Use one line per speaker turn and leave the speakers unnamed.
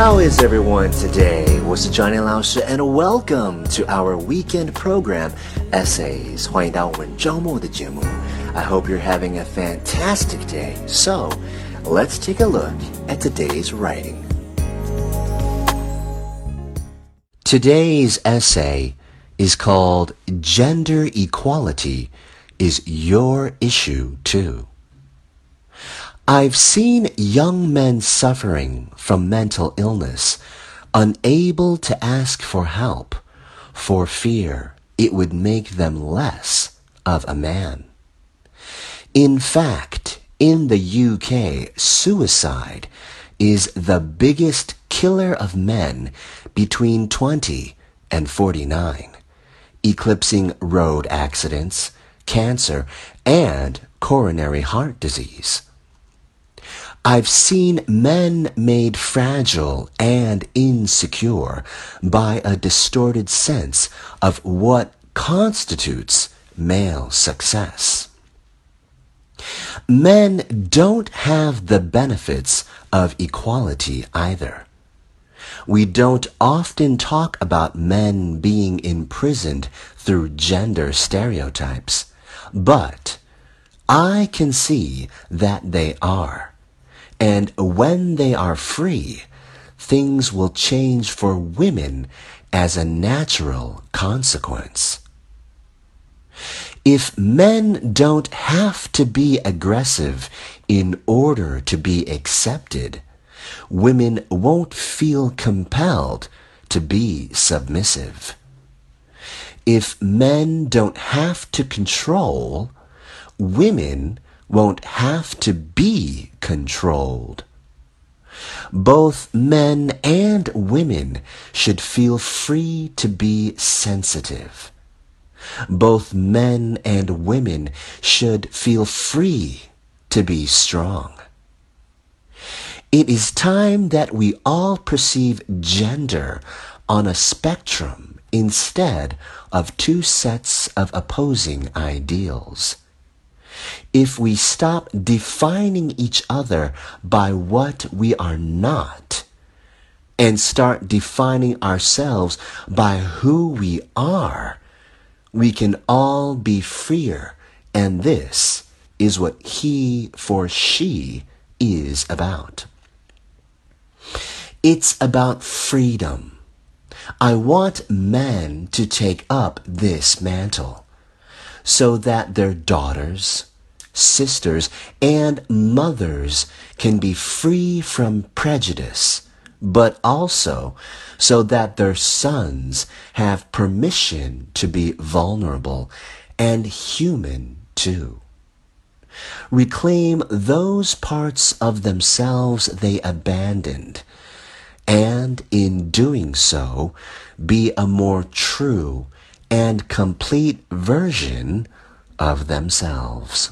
How is everyone today? 我是 Johnny 老师 and welcome to our weekend program Essays. 欢迎到我们周末的节目。I hope you're having a fantastic day. So, let's take a look at today's writing. Today's essay is called Gender Equality is Your Issue Too. I've seen young men suffering from mental illness, unable to ask for help, for fear it would make them less of a man. In fact, in the UK, suicide is the biggest killer of men between 20 and 49, eclipsing road accidents, cancer, and coronary heart disease. I've seen men made fragile and insecure by a distorted sense of what constitutes male success. Men don't have the benefits of equality either. We don't often talk about men being imprisoned through gender stereotypes, but I can see that they are. And when they are free, things will change for women as a natural consequence. If men don't have to be aggressive in order to be accepted, women won't feel compelled to be submissive. If men don't have to control, women won't have to be controlled. Both men and women should feel free to be sensitive. Both men and women should feel free to be strong. It is time that we all perceive gender on a spectrum instead of two sets of opposing ideals. If we stop defining each other by what we are not and start defining ourselves by who we are, we can all be freer. And this is what he for she is about. It's about freedom. I want men to take up this mantle so that their daughters, sisters, and mothers can be free from prejudice, but also so that their sons have permission to be vulnerable and human too. Reclaim those parts of themselves they abandoned, and in doing so, be a more true and complete version of themselves.